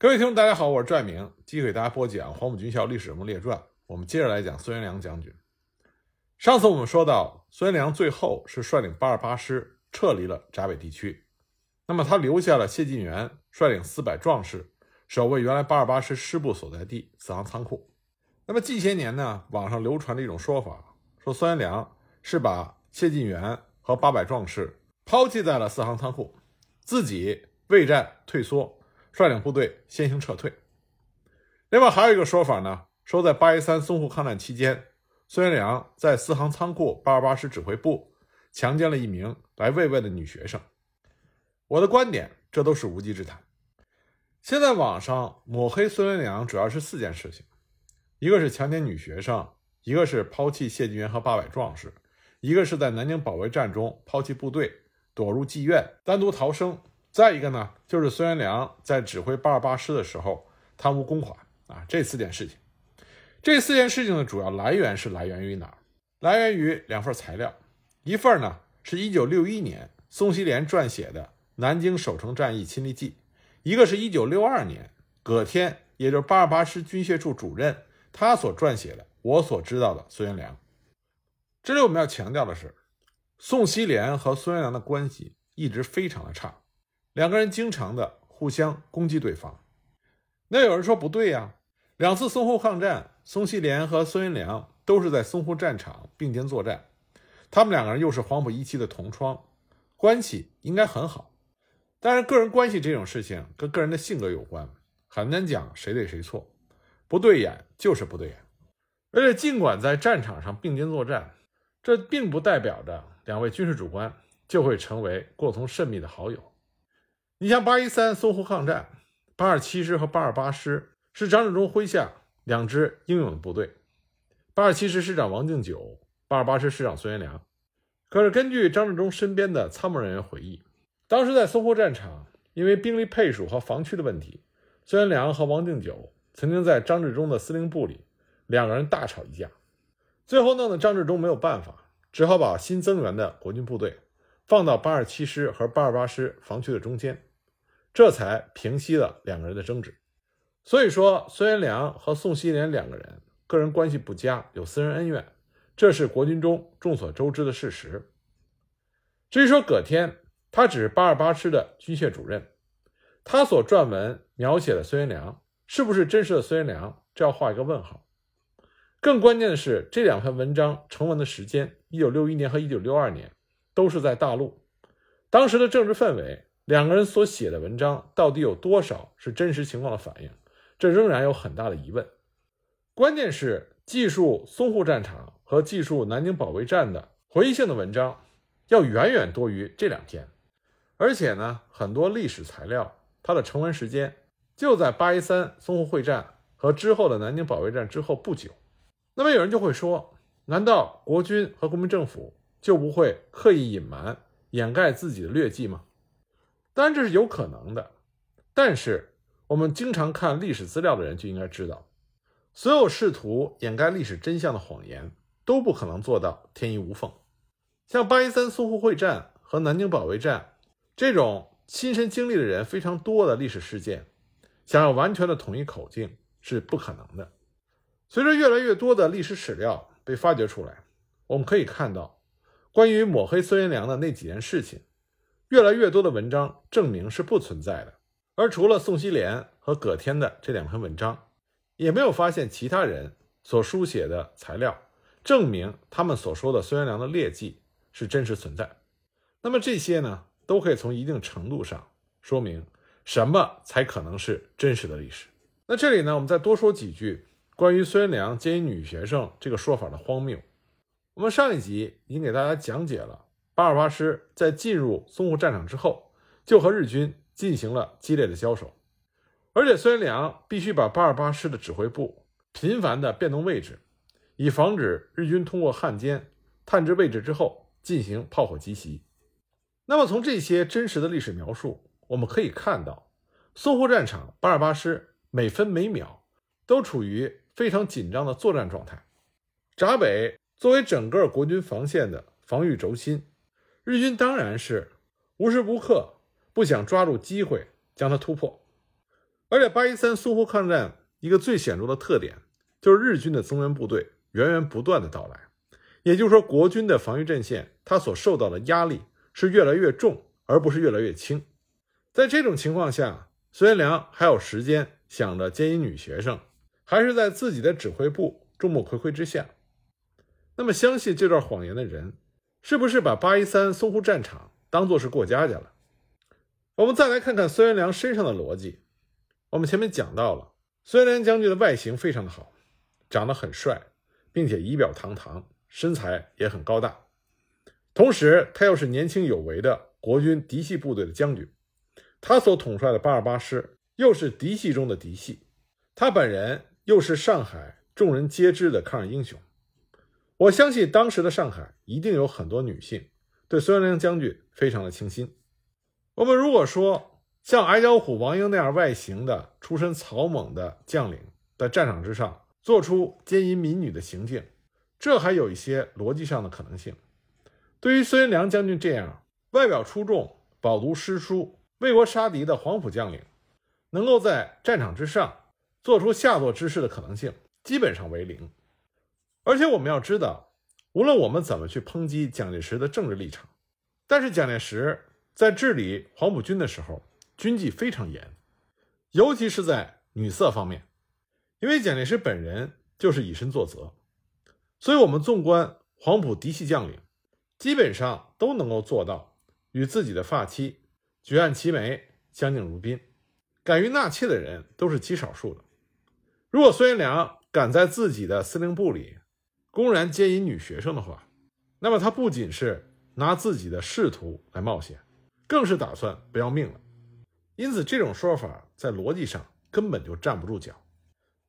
各位听众，大家好，我是拽明，继续给大家播讲《黄埔军校历史人物列传》。我们接着来讲孙元良将军。上次我们说到，孙元良最后是率领八二八师撤离了闸北地区，那么他留下了谢晋元率领四百壮士守卫原来八二八师师部所在地四行仓库。那么近些年呢，网上流传着一种说法，说孙元良是把谢晋元和八百壮士抛弃在了四行仓库，自己畏战退缩。率领部队先行撤退。另外还有一个说法呢，说在八一三淞沪抗战期间，孙元良在四行仓库八二八师指挥部强奸了一名来慰问的女学生。我的观点，这都是无稽之谈。现在网上抹黑孙元良主要是四件事情：一个是强奸女学生，一个是抛弃谢晋元和八百壮士，一个是在南京保卫战中抛弃部队，躲入妓院单独逃生。再一个呢，就是孙元良在指挥八二八师的时候贪污公款啊，这四件事情。这四件事情的主要来源是来源于哪儿？来源于两份材料，一份呢是一九六一年宋希濂撰写的《南京守城战役亲历记》，一个是一九六二年葛天，也就是八二八师军械处主任他所撰写的《我所知道的孙元良》。这里我们要强调的是，宋希濂和孙元良的关系一直非常的差。两个人经常的互相攻击对方，那有人说不对呀，两次淞沪抗战，宋希濂和孙元良都是在淞沪战场并肩作战，他们两个人又是黄埔一期的同窗，关系应该很好。但是个人关系这种事情跟个人的性格有关，很难讲谁对谁错，不对眼就是不对眼。而且尽管在战场上并肩作战，这并不代表着两位军事主官就会成为过从甚密的好友。你像八一三淞沪抗战，八二七师和八二八师是张治中麾下两支英勇的部队。八二七师师长王敬久，八二八师师长孙元良。可是根据张治中身边的参谋人员回忆，当时在淞沪战场，因为兵力配属和防区的问题，孙元良和王敬久曾经在张治中的司令部里两个人大吵一架，最后弄得张治中没有办法，只好把新增援的国军部队放到八二七师和八二八师防区的中间。这才平息了两个人的争执。所以说，孙元良和宋希濂两个人个人关系不佳，有私人恩怨，这是国军中众所周知的事实。至于说葛天，他只是八二八师的军械主任，他所撰文描写的孙元良是不是真实的孙元良，这要画一个问号。更关键的是，这两篇文章成文的时间，一九六一年和一九六二年，都是在大陆，当时的政治氛围。两个人所写的文章到底有多少是真实情况的反映？这仍然有很大的疑问。关键是记述淞沪战场和记述南京保卫战的回忆性的文章要远远多于这两篇，而且呢，很多历史材料它的成文时间就在八一三淞沪会战和之后的南京保卫战之后不久。那么有人就会说：难道国军和国民政府就不会刻意隐瞒、掩盖自己的劣迹吗？当然这是有可能的，但是我们经常看历史资料的人就应该知道，所有试图掩盖历史真相的谎言都不可能做到天衣无缝。像八一三淞沪会战和南京保卫战这种亲身经历的人非常多的历史事件，想要完全的统一口径是不可能的。随着越来越多的历史史料被发掘出来，我们可以看到，关于抹黑孙元良的那几件事情。越来越多的文章证明是不存在的，而除了宋希濂和葛天的这两篇文章，也没有发现其他人所书写的材料证明他们所说的孙元良的劣迹是真实存在。那么这些呢，都可以从一定程度上说明什么才可能是真实的历史。那这里呢，我们再多说几句关于孙元良奸淫女学生这个说法的荒谬。我们上一集已经给大家讲解了。八二八师在进入淞沪战场之后，就和日军进行了激烈的交手，而且孙元良必须把八二八师的指挥部频繁地变动位置，以防止日军通过汉奸探知位置之后进行炮火击袭。那么从这些真实的历史描述，我们可以看到，淞沪战场八二八师每分每秒都处于非常紧张的作战状态。闸北作为整个国军防线的防御轴心。日军当然是无时无刻不想抓住机会将它突破。而且八一三淞沪抗战一个最显著的特点，就是日军的增援部队源源不断的到来，也就是说，国军的防御阵线它所受到的压力是越来越重，而不是越来越轻。在这种情况下，孙元良还有时间想着奸淫女学生，还是在自己的指挥部众目睽睽之下。那么，相信这段谎言的人，是不是把八一三淞沪战场当作是过家家了？我们再来看看孙元良身上的逻辑。我们前面讲到了，孙元良将军的外形非常的好，长得很帅，并且仪表堂堂，身材也很高大。同时，他又是年轻有为的国军嫡系部队的将军，他所统帅的八二八师又是嫡系中的嫡系，他本人又是上海众人皆知的抗日英雄。我相信当时的上海一定有很多女性对孙元良将军非常的倾心。我们如果说，像矮脚虎王英那样外形的、出身草莽的将领，在战场之上做出奸淫民女的行径，这还有一些逻辑上的可能性。对于孙元良将军这样外表出众、饱读诗书、为国杀敌的黄埔将领，能够在战场之上做出下作之事的可能性，基本上为零。而且我们要知道，无论我们怎么去抨击蒋介石的政治立场，但是蒋介石在治理黄埔军的时候，军纪非常严，尤其是在女色方面，因为蒋介石本人就是以身作则，所以我们纵观黄埔嫡系将领，基本上都能够做到与自己的发妻举案齐眉、相敬如宾，敢于纳妾的人都是极少数的。如果孙元良敢在自己的司令部里公然奸淫女学生的话，那么他不仅是拿自己的仕途来冒险，更是打算不要命了。因此，这种说法在逻辑上根本就站不住脚。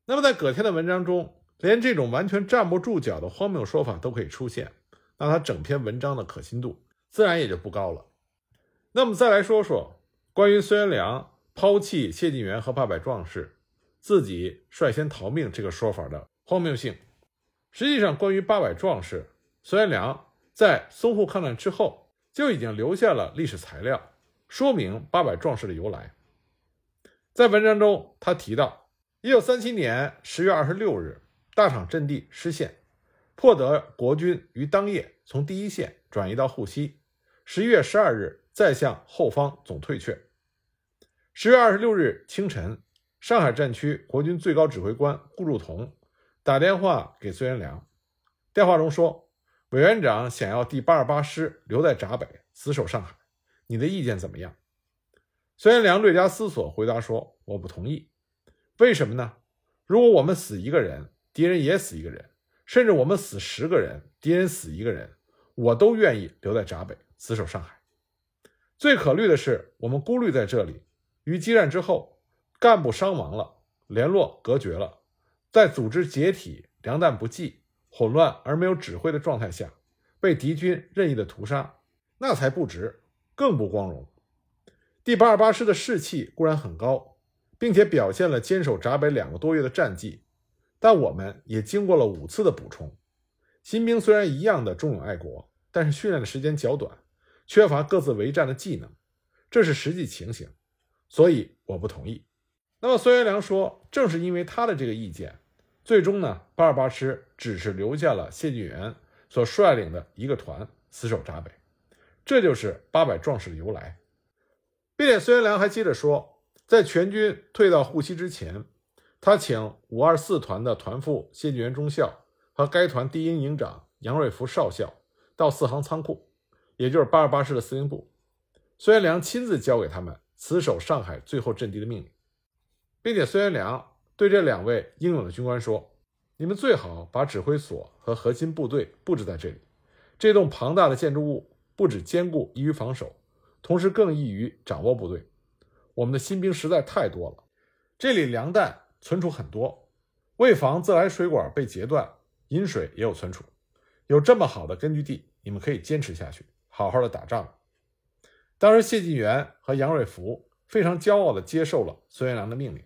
那么，在葛天的文章中，连这种完全站不住脚的荒谬说法都可以出现，那他整篇文章的可信度自然也就不高了。那么，再来说说关于孙元良抛弃谢晋元和八百壮士，自己率先逃命这个说法的荒谬性。实际上，关于八百壮士，孙元良在淞沪抗战之后就已经留下了历史材料。说明八百壮士的由来，在文章中，他提到，一九三七年十月二十六日，大场阵地失陷，迫得国军于当夜从第一线转移到沪西。十一月十二日，再向后方总退却。十月二十六日清晨，上海战区国军最高指挥官顾祝同打电话给孙元良，电话中说，委员长想要第八十八师留在闸北，死守上海。你的意见怎么样？孙元良略加思索，回答说：“我不同意。为什么呢？如果我们死一个人，敌人也死一个人，甚至我们死十个人，敌人死一个人，我都愿意留在闸北，死守上海。最可虑的是，我们孤立在这里，于激战之后，干部伤亡了，联络隔绝了，在组织解体、粮弹不济、混乱而没有指挥的状态下，被敌军任意的屠杀，那才不值。”更不光荣。第八十八师的士气固然很高，并且表现了坚守闸北两个多月的战绩，但我们也经过了五次的补充。新兵虽然一样的忠勇爱国，但是训练的时间较短，缺乏各自为战的技能，这是实际情形。所以我不同意。那么孙元良说，正是因为他的这个意见，最终呢，八二八师只是留下了谢晋元所率领的一个团死守闸北。这就是八百壮士的由来，并且孙元良还接着说，在全军退到沪西之前，他请五二四团的团副谢晋元中校和该团第一营营长杨瑞福少校到四行仓库，也就是八二八师的司令部，孙元良亲自交给他们死守上海最后阵地的命令，并且孙元良对这两位英勇的军官说：“你们最好把指挥所和核心部队布置在这里，这栋庞大的建筑物。”不止坚固易于防守，同时更易于掌握部队。我们的新兵实在太多了，这里粮弹存储很多，为防自来水管被截断，饮水也有存储。有这么好的根据地，你们可以坚持下去，好好的打仗。当时谢晋元和杨瑞福非常骄傲地接受了孙元良的命令。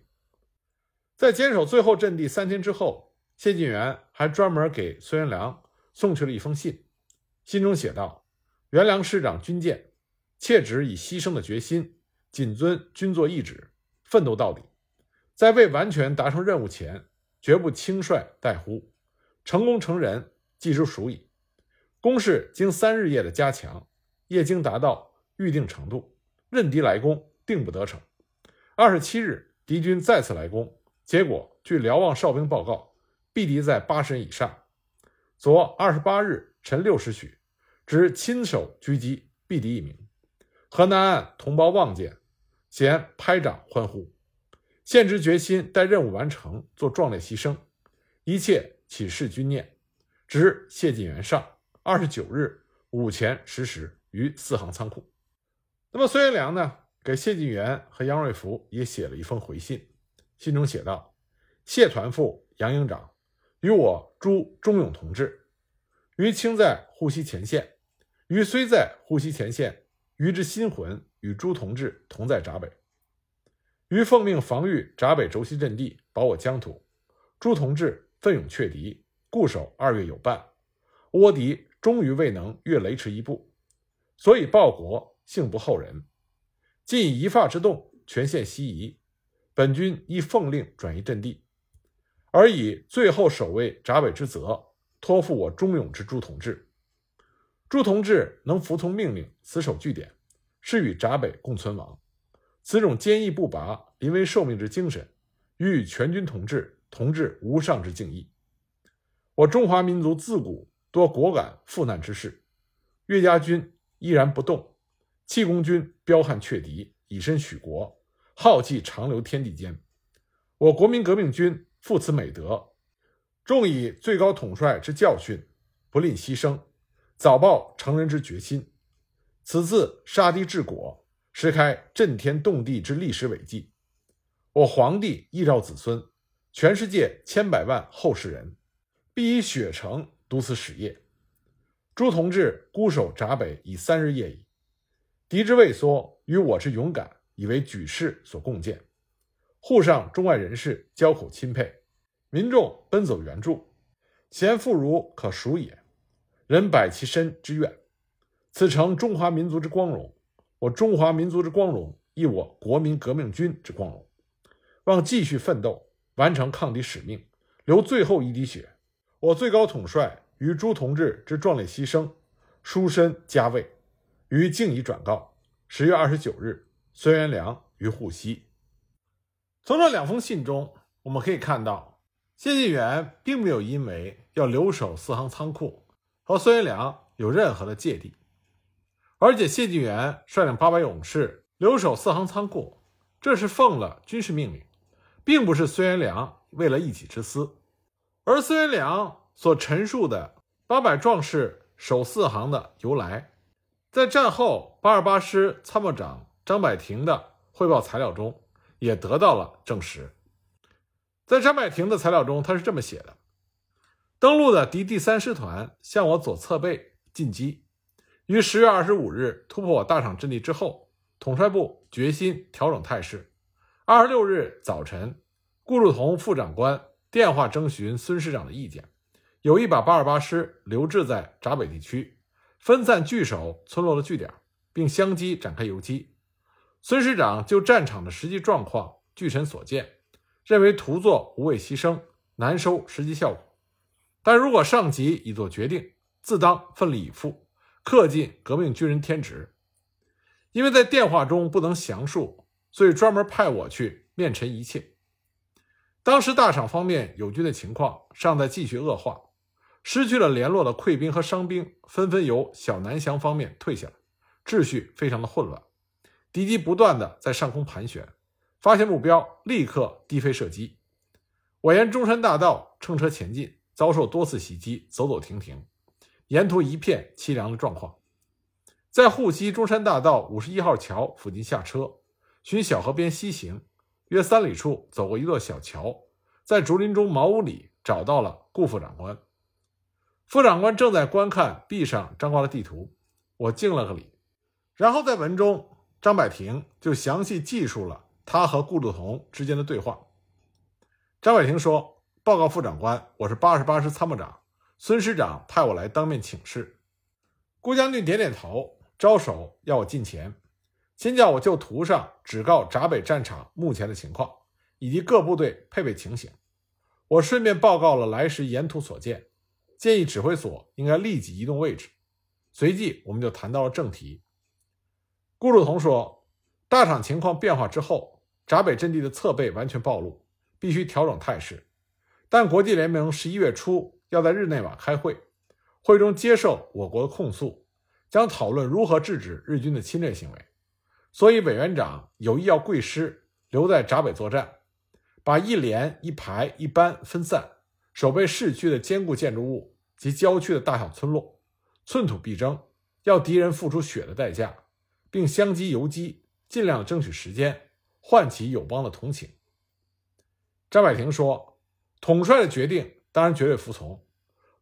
在坚守最后阵地三天之后，谢晋元还专门给孙元良送去了一封信，信中写道。元良师长军舰，切旨以牺牲的决心，谨遵军座懿旨，奋斗到底。在未完全达成任务前，绝不轻率怠忽。成功成仁，计之属矣。攻势经三日夜的加强，夜经达到预定程度，任敌来攻，定不得逞。二十七日，敌军再次来攻，结果据瞭望哨兵报告，毙敌在八十人以上。昨二十八日晨六时许，只亲手狙击，毙敌一名。河南岸同胞望见，咸拍掌欢呼。献之决心，待任务完成，做壮烈牺牲，一切启示军念。值谢晋元上，二十九日午前十时于四行仓库。那么孙元良呢，给谢晋元和杨瑞福也写了一封回信，信中写道：“谢团副、杨营长与我朱忠勇同志，于清在沪西前线，于虽在沪西前线，于之心魂与朱同志同在闸北。”于奉命防御闸北轴心阵地，保我疆土。朱同志奋勇却敌，固守二月有半，倭敌终于未能越雷池一步，所以报国幸不后人。今以一发之动，全线西移，本军依奉令转移阵地，而以最后守卫闸北之责，托付我忠勇之诸同志。朱同志能服从命令，死守据点，是与闸北共存亡。此种坚毅不拔、临危受命之精神，予全军同志同志无上之敬意。我中华民族自古多果敢赴难之事，岳家军依然不动，气功军彪悍却敌，以身许国，浩气长留天地间。我国民革命军负此美德，重以最高统帅之教训，不吝牺牲，早报成人之决心。此次杀敌治国。实开震天动地之历史伟绩，我皇帝遗诏子孙，全世界千百万后世人，必以血诚读此史业。诸同志孤守闸北已三日夜矣，敌之畏缩与我之勇敢，以为举世所共见。沪上中外人士交口钦佩，民众奔走援助，贤妇孺可数也。人百其身之愿，此诚中华民族之光荣。我中华民族之光荣，亦我国民革命军之光荣。望继续奋斗，完成抗敌使命，流最后一滴血。我最高统帅与诸同志之壮烈牺牲，殊身加慰，于敬以转告。十月二十九日，孙元良于沪西。从这两封信中，我们可以看到，谢晋元并没有因为要留守四行仓库和孙元良有任何的芥蒂。而且谢晋元率领八百勇士留守四行仓库，这是奉了军事命令，并不是孙元良为了一己之私。而孙元良所陈述的八百壮士守四行的由来，在战后八二八师参谋长张百庭的汇报材料中也得到了证实。在张百庭的材料中，他是这么写的：登陆的敌第三师团向我左侧背进击。于十月二十五日突破我大场阵地之后，统帅部决心调整态势。二十六日早晨，顾祝同副长官电话征询孙师长的意见，有意把八二八师留置在闸北地区，分散据守村落的据点，并相机展开游击。孙师长就战场的实际状况据臣所见，认为徒作无谓牺牲，难收实际效果。但如果上级已做决定，自当奋力以赴。恪尽革命军人天职，因为在电话中不能详述，所以专门派我去面陈一切。当时大厂方面友军的情况尚在继续恶化，失去了联络的溃兵和伤兵纷纷由小南翔方面退下来，秩序非常的混乱。敌机不断的在上空盘旋，发现目标立刻低飞射击。我沿中山大道乘车前进，遭受多次袭击，走走停停。沿途一片凄凉的状况，在沪西中山大道五十一号桥附近下车，循小河边西行，约三里处走过一座小桥，在竹林中茅屋里找到了顾副长官。副长官正在观看壁上张挂的地图，我敬了个礼，然后在文中，张百廷就详细记述了他和顾祝同之间的对话。张百廷说：“报告副长官，我是八十八师参谋长。”孙师长派我来当面请示，顾将军点点头，招手要我近前，先叫我就图上指告闸北战场目前的情况，以及各部队配备情形。我顺便报告了来时沿途所见，建议指挥所应该立即移动位置。随即，我们就谈到了正题。顾祝同说，大场情况变化之后，闸北阵地的侧背完全暴露，必须调整态势。但国际联盟十一月初要在日内瓦开会，会中接受我国的控诉，将讨论如何制止日军的侵略行为。所以，委员长有意要贵师留在闸北作战。把一连、一排、一班分散，守备市区的坚固建筑物及郊区的大小村落，寸土必争，要敌人付出血的代价，并相机游击，尽量争取时间，唤起友邦的同情。张百廷说：“统帅的决定当然绝对服从，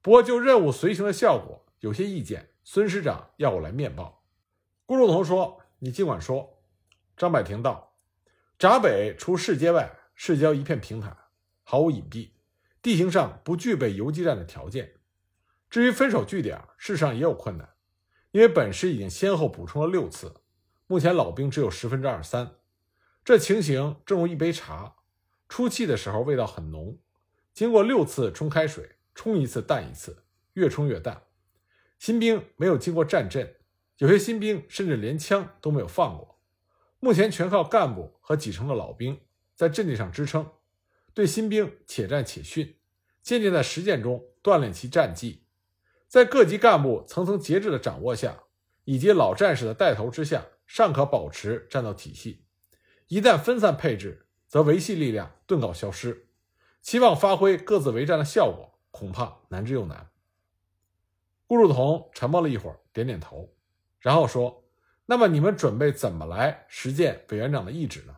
不过就任务随行的效果，有些意见，孙师长要我来面报。”顾祝同说：“你尽管说。”张百廷道：“闸北除市街外。”市郊一片平坦，毫无隐蔽，地形上不具备游击战的条件。至于分守据点，事实上也有困难，因为本师已经先后补充了六次，目前老兵只有十分之二三。这情形正如一杯茶，出气的时候味道很浓，经过六次冲开水，冲一次淡一次，越冲越淡。新兵没有经过战阵，有些新兵甚至连枪都没有放过。目前全靠干部和几成的老兵。在阵地上支撑，对新兵且战且训，渐渐在实践中锻炼其战技。在各级干部层层节制的掌握下，以及老战士的带头之下，尚可保持战斗体系。一旦分散配置，则维系力量顿告消失。期望发挥各自为战的效果，恐怕难之又难。顾祝同沉默了一会儿，点点头，然后说：“那么你们准备怎么来实践委员长的意志呢？”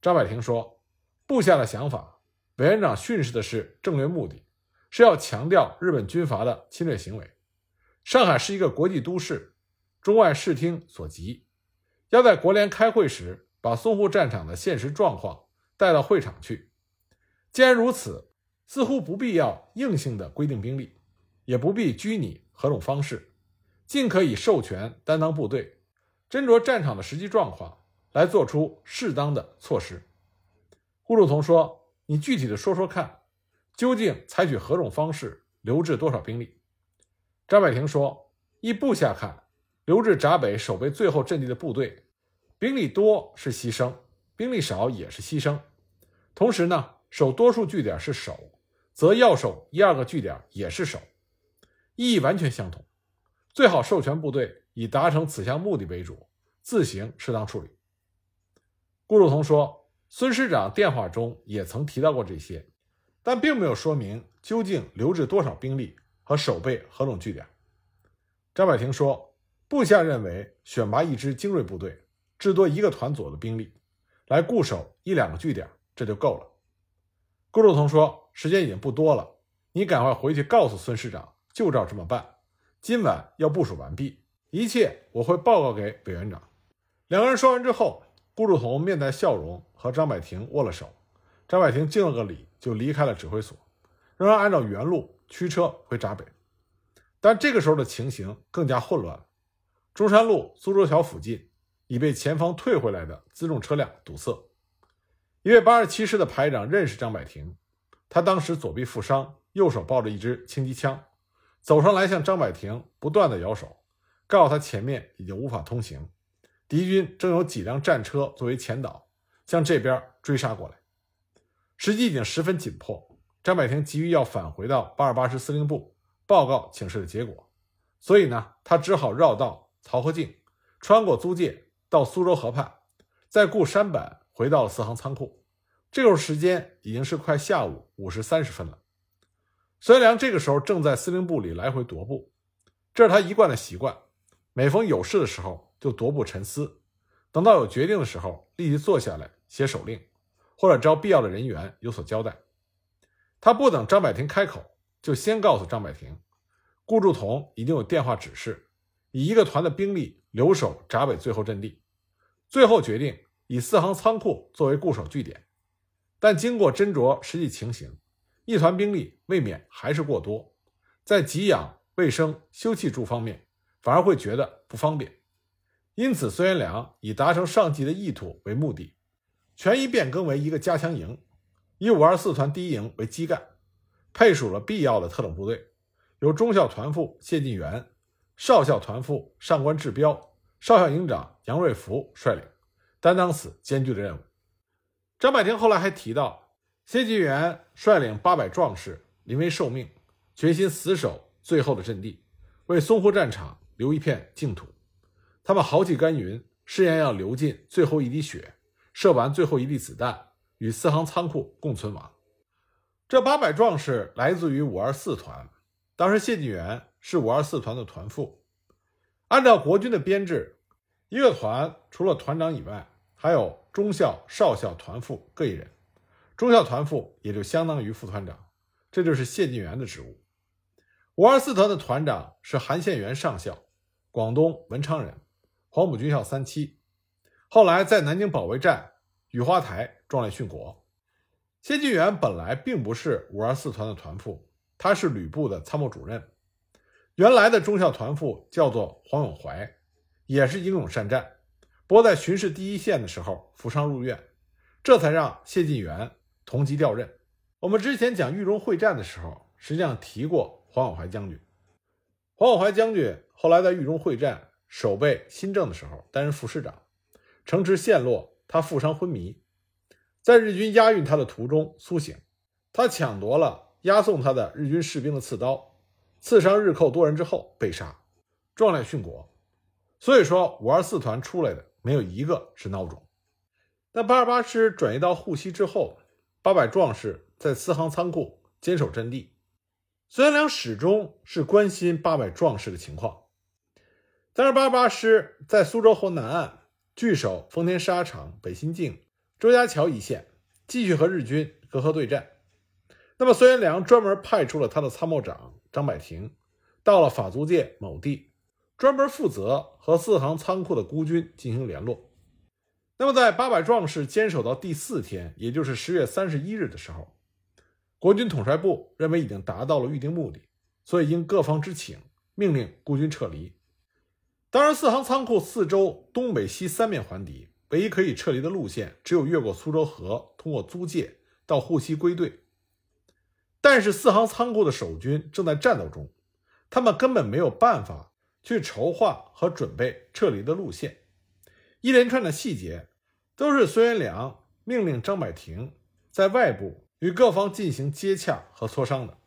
张百廷说：“部下的想法，委员长训示的是正略目的，是要强调日本军阀的侵略行为。上海是一个国际都市，中外视听所及，要在国联开会时把淞沪战场的现实状况带到会场去。既然如此，似乎不必要硬性的规定兵力，也不必拘泥何种方式，尽可以授权担当部队，斟酌战场的实际状况。”来做出适当的措施。顾祝同说：“你具体的说说看，究竟采取何种方式，留置多少兵力？”张百庭说：“依部下看，留置闸北守备最后阵地的部队，兵力多是牺牲，兵力少也是牺牲。同时呢，守多数据点是守，则要守一二个据点也是守，意义完全相同。最好授权部队以达成此项目的为主，自行适当处理。”顾祝同说：“孙师长电话中也曾提到过这些，但并没有说明究竟留置多少兵力和守备何种据点。”张百廷说：“部下认为，选拔一支精锐部队，至多一个团左的兵力，来固守一两个据点，这就够了。”顾祝同说：“时间已经不多了，你赶快回去告诉孙师长，就照这么办。今晚要部署完毕，一切我会报告给委员长。”两个人说完之后。顾祝同面带笑容和张百廷握了手，张百廷敬了个礼，就离开了指挥所，仍然按照原路驱车回闸北。但这个时候的情形更加混乱了。中山路苏州桥附近已被前方退回来的辎重车辆堵塞。一位八十七师的排长认识张百廷，他当时左臂负伤，右手抱着一支轻机枪，走上来向张百廷不断的摇手，告诉他前面已经无法通行。敌军正有几辆战车作为前导，向这边追杀过来。时机已经十分紧迫，张百廷急于要返回到八二八师司令部报告请示的结果，所以呢，他只好绕道漕河泾，穿过租界到苏州河畔，再雇山板回到了四行仓库。这会儿时间已经是快下午五时三十分了。孙良这个时候正在司令部里来回踱步，这是他一贯的习惯。每逢有事的时候。就踱步沉思，等到有决定的时候，立即坐下来写手令，或者招必要的人员有所交代。他不等张百庭开口，就先告诉张百庭，顾祝同已经有电话指示，以一个团的兵力留守闸北最后阵地，最后决定以四行仓库作为固守据点。但经过斟酌实际情形，一团兵力未免还是过多，在给养、卫生、休憩住方面，反而会觉得不方便。因此，孙元良以达成上级的意图为目的，全一变更为一个加强营，以五二四团第一营为基干，配属了必要的特种部队，由中校团副谢晋元、少校团副上官志彪、少校营长杨瑞福率领，担当此艰巨的任务。张百廷后来还提到，谢晋元率领八百壮士临危受命，决心死守最后的阵地，为淞沪战场留一片净土。他们豪气干云，誓言要流尽最后一滴血，射完最后一粒子弹，与四行仓库共存亡。这八百壮士来自于五二四团，当时谢晋元是五二四团的团副。按照国军的编制，一个团除了团长以外，还有中校、少校团副各一人。中校团副也就相当于副团长，这就是谢晋元的职务。五二四团的团长是韩宪元上校，广东文昌人。黄埔军校三期，后来在南京保卫战、雨花台壮烈殉国。谢晋元本来并不是五二四团的团副，他是旅部的参谋主任。原来的中校团副叫做黄永怀，也是英勇善战。不过在巡视第一线的时候负伤入院，这才让谢晋元同级调任。我们之前讲豫中会战的时候，实际上提过黄永怀将军。黄永怀将军后来在豫中会战。守备新政的时候，担任副师长，城池陷落，他负伤昏迷，在日军押运他的途中苏醒，他抢夺了押送他的日军士兵的刺刀，刺伤日寇多人之后被杀，壮烈殉国。所以说，五二四团出来的没有一个是孬种。但八二八师转移到沪西之后，八百壮士在四行仓库坚守阵地，孙元良始终是关心八百壮士的情况。三十八八师在苏州河南岸据守丰田沙场、北新泾、周家桥一线，继续和日军隔河对战。那么孙元良专门派出了他的参谋长张百廷，到了法租界某地，专门负责和四行仓库的孤军进行联络。那么在八百壮士坚守到第四天，也就是十月三十一日的时候，国军统帅部认为已经达到了预定目的，所以应各方之请，命令孤军撤离。当然，四行仓库四周东北西三面环敌，唯一可以撤离的路线只有越过苏州河，通过租界到沪西归队。但是四行仓库的守军正在战斗中，他们根本没有办法去筹划和准备撤离的路线。一连串的细节都是孙元良命令张百庭在外部与各方进行接洽和磋商的。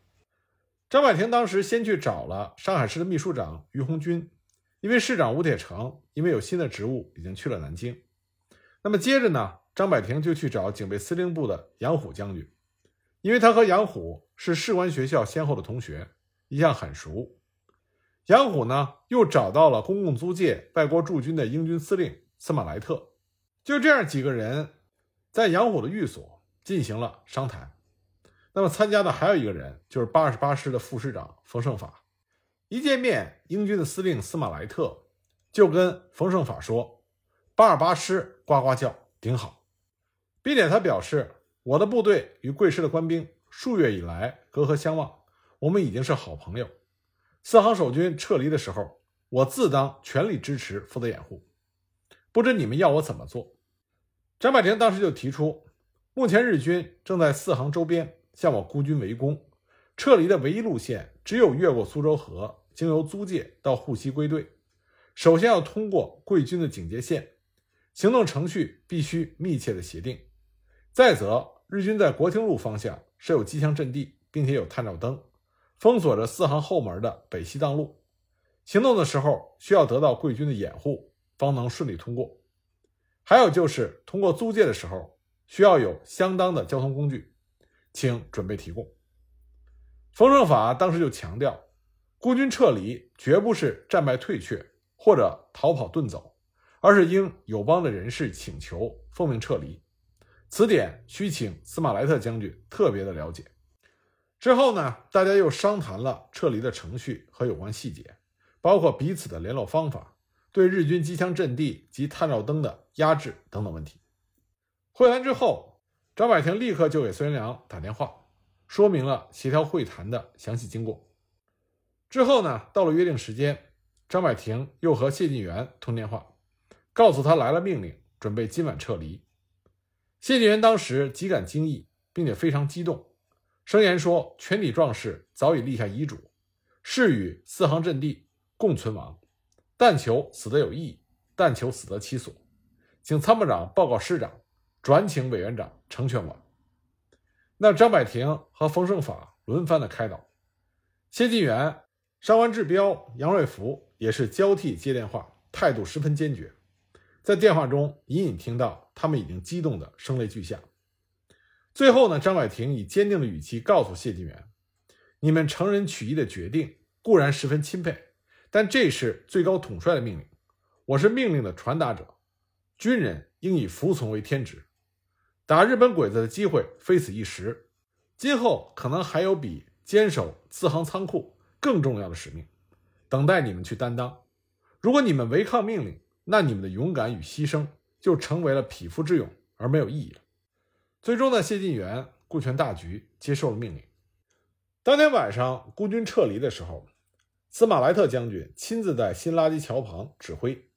张百庭当时先去找了上海市的秘书长于鸿钧。因为市长吴铁城因为有新的职务，已经去了南京。那么接着呢，张百庭就去找警备司令部的杨虎将军，因为他和杨虎是士官学校先后的同学，一向很熟。杨虎呢，又找到了公共租界外国驻军的英军司令司马莱特，就这样几个人在杨虎的寓所进行了商谈。那么参加的还有一个人，就是八十八师的副师长冯胜法。一见面，英军的司令司马莱特就跟冯胜法说：“八十八师呱呱叫，顶好。”并且他表示：“我的部队与贵师的官兵数月以来隔河相望，我们已经是好朋友。四行守军撤离的时候，我自当全力支持，负责掩护。不知你们要我怎么做？”张百廷当时就提出：“目前日军正在四行周边向我孤军围攻，撤离的唯一路线只有越过苏州河。”经由租界到沪西归队，首先要通过贵军的警戒线，行动程序必须密切的协定。再则，日军在国听路方向设有机枪阵地，并且有探照灯，封锁着四行后门的北西当路。行动的时候需要得到贵军的掩护，方能顺利通过。还有就是通过租界的时候，需要有相当的交通工具，请准备提供。冯胜法当时就强调。孤军撤离绝不是战败退却或者逃跑遁走，而是应友邦的人士请求奉命撤离。此点需请司马莱特将军特别的了解。之后呢，大家又商谈了撤离的程序和有关细节，包括彼此的联络方法、对日军机枪阵地及探照灯的压制等等问题。会谈之后，张百廷立刻就给孙元良打电话，说明了协调会谈的详细经过。之后呢，到了约定时间，张百廷又和谢晋元通电话，告诉他来了命令，准备今晚撤离。谢晋元当时极感惊异，并且非常激动，声言说：“全体壮士早已立下遗嘱，誓与四行阵地共存亡，但求死得有意，但求死得其所。请参谋长报告师长，转请委员长成全我。”那张百廷和冯胜法轮番的开导，谢晋元、上官志彪、杨瑞福也是交替接电话，态度十分坚决。在电话中隐隐听到他们已经激动的声泪俱下。最后呢，张百廷以坚定的语气告诉谢晋元：“你们成人取义的决定固然十分钦佩，但这是最高统帅的命令，我是命令的传达者，军人应以服从为天职。打日本鬼子的机会非此一时，今后可能还有比坚守四行仓库更重要的使命，等待你们去担当。如果你们违抗命令，那你们的勇敢与牺牲就成为了匹夫之勇，而没有意义了。最终呢，谢晋元顾全大局，接受了命令。当天晚上，孤军撤离的时候，司马莱特将军亲自在新垃圾桥旁指挥。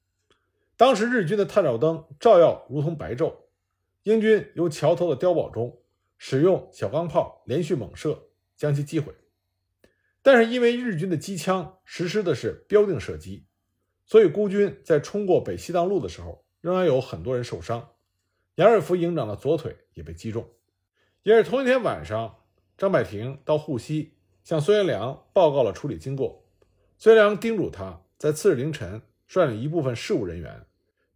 当时日军的探照灯照耀如同白昼，英军由桥头的碉堡中使用小钢炮连续猛射，将其击毁。但是因为日军的机枪实施的是标定射击。所以，孤军在冲过北西藏路的时候，仍然有很多人受伤。杨瑞福营长的左腿也被击中。也是同一天晚上，张百庭到沪西向孙元良报告了处理经过。孙元良叮嘱他在次日凌晨率领一部分事务人员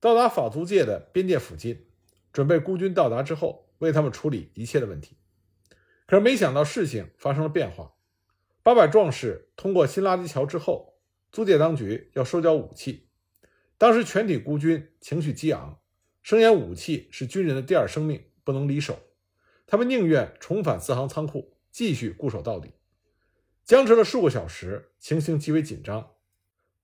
到达法租界的边界附近，准备孤军到达之后为他们处理一切的问题。可是没想到事情发生了变化。八百壮士通过新垃圾桥之后。租界当局要收缴武器，当时全体孤军情绪激昂，声言武器是军人的第二生命，不能离手。他们宁愿重返四行仓库，继续固守到底。僵持了数个小时，情形极为紧张。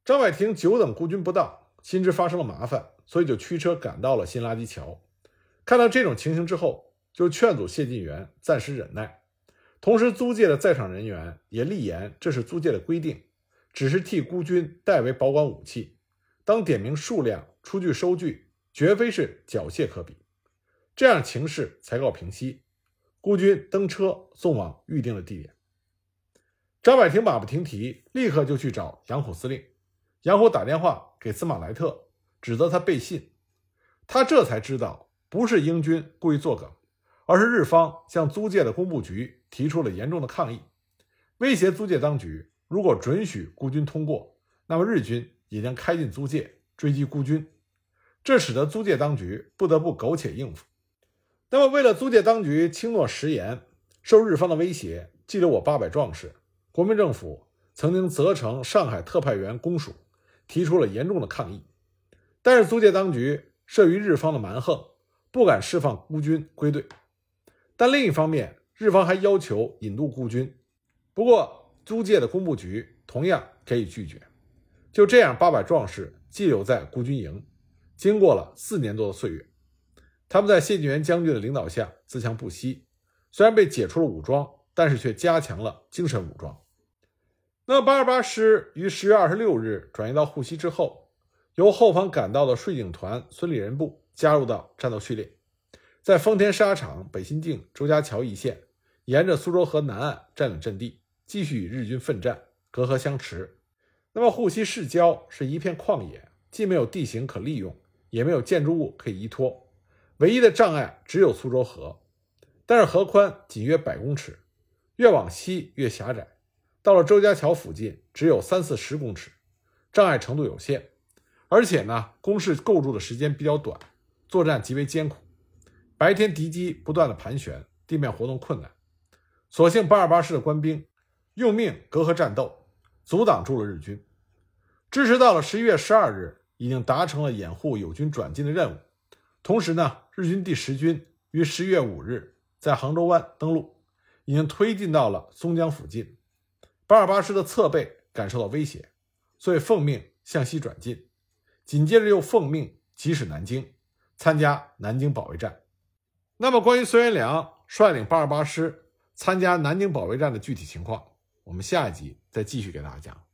张百廷久等孤军不到，心知发生了麻烦，所以就驱车赶到了新垃圾桥。看到这种情形之后，就劝阻谢晋元暂时忍耐。同时，租界的在场人员也立言，这是租界的规定。只是替孤军代为保管武器，当点名数量、出具收据，绝非是缴械可比。这样情势才告平息。孤军登车送往预定的地点。张百廷马不停蹄，立刻就去找杨虎司令。杨虎打电话给司马莱特，指责他背信。他这才知道，不是英军故意作梗，而是日方向租界的工部局提出了严重的抗议，威胁租界当局。如果准许孤军通过，那么日军也将开进租界追击孤军，这使得租界当局不得不苟且应付。那么，为了租界当局轻诺食言，受日方的威胁，拘留我八百壮士，国民政府曾经责成上海特派员公署提出了严重的抗议。但是租界当局慑于日方的蛮横，不敢释放孤军归队。但另一方面，日方还要求引渡孤军，不过。租界的工部局同样可以拒绝。就这样，八百壮士寄留在孤军营，经过了四年多的岁月，他们在谢晋元将军的领导下自强不息。虽然被解除了武装，但是却加强了精神武装。那八二八师于十月二十六日转移到沪西之后，由后方赶到的税警团孙立人部加入到战斗序列，在丰田沙场、北新泾、周家桥一线，沿着苏州河南岸占领阵地。继续与日军奋战，隔河相持。那么沪西市郊是一片旷野，既没有地形可利用，也没有建筑物可以依托，唯一的障碍只有苏州河。但是河宽仅约百公尺，越往西越狭窄，到了周家桥附近只有三四十公尺，障碍程度有限。而且呢，工事构筑的时间比较短，作战极为艰苦。白天敌机不断的盘旋，地面活动困难。所幸八二八师的官兵。用命隔河战斗，阻挡住了日军。支持到了十一月十二日，已经达成了掩护友军转进的任务。同时呢，日军第十军于十一月五日在杭州湾登陆，已经推进到了松江附近。八二八师的侧背感受到威胁，所以奉命向西转进。紧接着又奉命急驶南京，参加南京保卫战。那么，关于孙元良率领八二八师参加南京保卫战的具体情况？我们下一集再继续给大家讲。